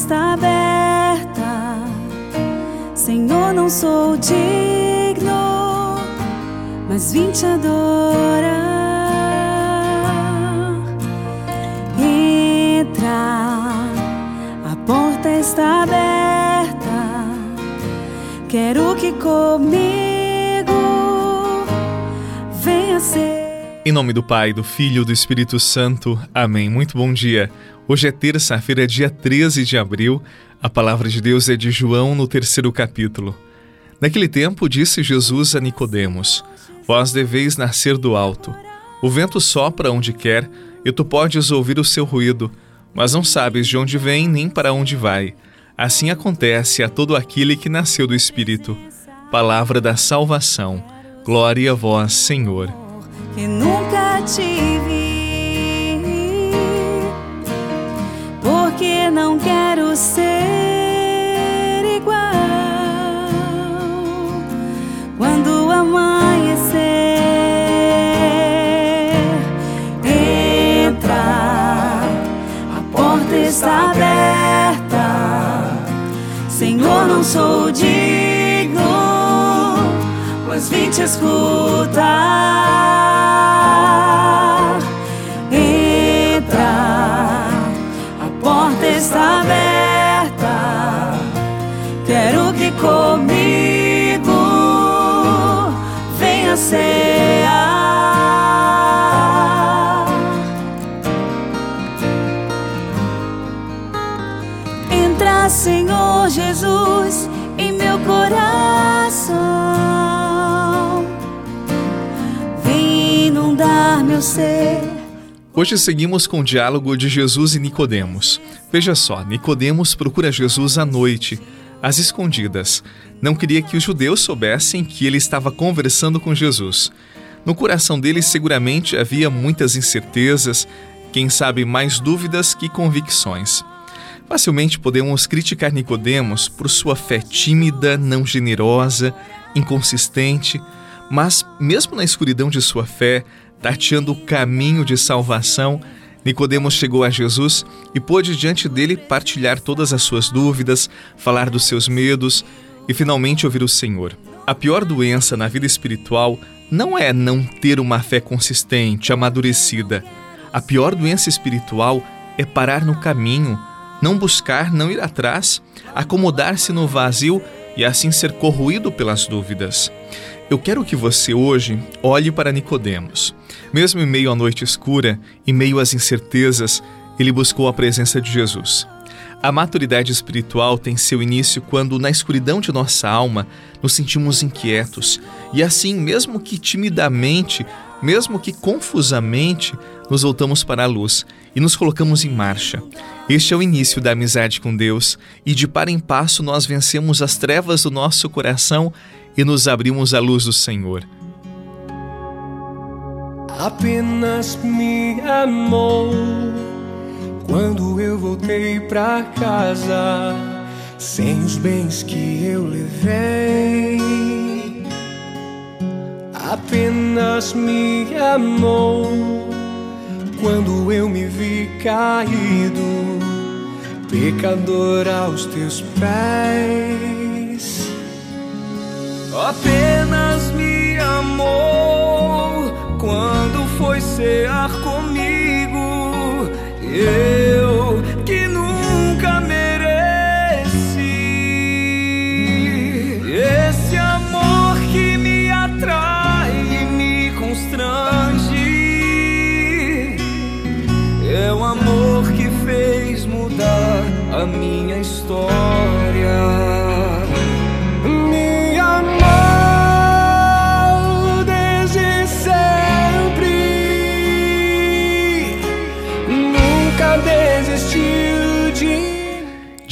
está aberta. Senhor, não sou digno, mas vim te adorar. Entra, a porta está aberta. Quero que comigo venha ser. Em nome do Pai, do Filho e do Espírito Santo. Amém. Muito bom dia. Hoje é terça-feira, dia 13 de abril. A palavra de Deus é de João no terceiro capítulo. Naquele tempo disse Jesus a Nicodemos: Vós deveis nascer do alto. O vento sopra onde quer, e tu podes ouvir o seu ruído, mas não sabes de onde vem nem para onde vai. Assim acontece a todo aquele que nasceu do Espírito. Palavra da salvação. Glória a vós, Senhor que nunca tive, está aberta, Senhor, não sou digno, mas vim te escutar. Ser Hoje seguimos com o diálogo de Jesus e Nicodemos. Veja só, Nicodemos procura Jesus à noite, às escondidas. Não queria que os judeus soubessem que ele estava conversando com Jesus. No coração dele seguramente havia muitas incertezas, quem sabe mais dúvidas que convicções. Facilmente podemos criticar Nicodemos por sua fé tímida, não generosa, inconsistente, mas mesmo na escuridão de sua fé, tateando o caminho de salvação, Nicodemos chegou a Jesus e pôde diante dele partilhar todas as suas dúvidas, falar dos seus medos e finalmente ouvir o Senhor. A pior doença na vida espiritual não é não ter uma fé consistente, amadurecida. A pior doença espiritual é parar no caminho, não buscar, não ir atrás, acomodar-se no vazio e assim ser corroído pelas dúvidas. Eu quero que você hoje olhe para Nicodemos. Mesmo em meio à noite escura, em meio às incertezas, ele buscou a presença de Jesus. A maturidade espiritual tem seu início quando, na escuridão de nossa alma, nos sentimos inquietos e, assim, mesmo que timidamente, mesmo que confusamente, nos voltamos para a luz e nos colocamos em marcha. Este é o início da amizade com Deus e, de par em passo, nós vencemos as trevas do nosso coração e nos abrimos à luz do Senhor. Apenas me amou quando eu voltei pra casa, sem os bens que eu levei. Apenas me amou quando eu me vi caído, pecador aos teus pés. Apenas me amou quando foi cear comigo. Eu que nunca mereci esse amor que me atrai e me constrange. É o amor que fez mudar a minha história.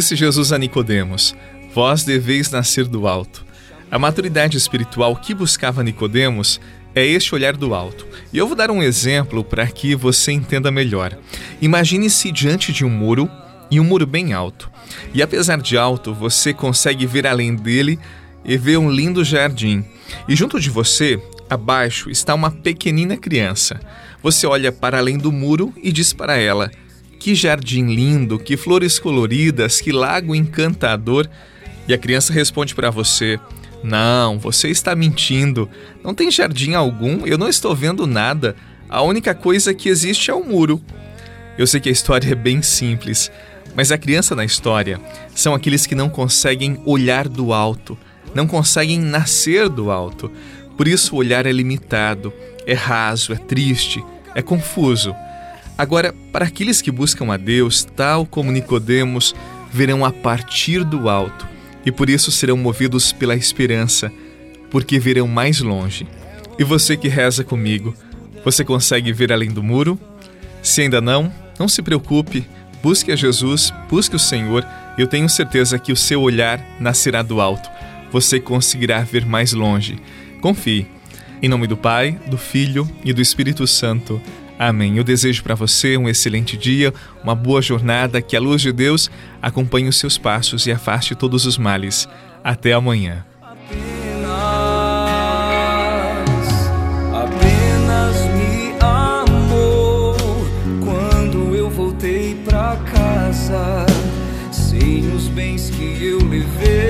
Disse Jesus a Nicodemos: Vós deveis nascer do alto. A maturidade espiritual que buscava Nicodemos é este olhar do alto. E eu vou dar um exemplo para que você entenda melhor. Imagine-se diante de um muro e um muro bem alto. E apesar de alto, você consegue ver além dele e ver um lindo jardim. E junto de você, abaixo, está uma pequenina criança. Você olha para além do muro e diz para ela: que jardim lindo, que flores coloridas, que lago encantador. E a criança responde para você: Não, você está mentindo. Não tem jardim algum, eu não estou vendo nada. A única coisa que existe é o muro. Eu sei que a história é bem simples, mas a criança na história são aqueles que não conseguem olhar do alto, não conseguem nascer do alto. Por isso o olhar é limitado, é raso, é triste, é confuso. Agora, para aqueles que buscam a Deus, tal como Nicodemos, verão a partir do alto e por isso serão movidos pela esperança, porque verão mais longe. E você que reza comigo, você consegue ver além do muro? Se ainda não, não se preocupe, busque a Jesus, busque o Senhor, eu tenho certeza que o seu olhar nascerá do alto. Você conseguirá ver mais longe. Confie. Em nome do Pai, do Filho e do Espírito Santo. Amém. Eu desejo para você um excelente dia, uma boa jornada, que a luz de Deus acompanhe os seus passos e afaste todos os males. Até amanhã. Apenas, me amou quando eu voltei pra casa, sem os bens que eu levei.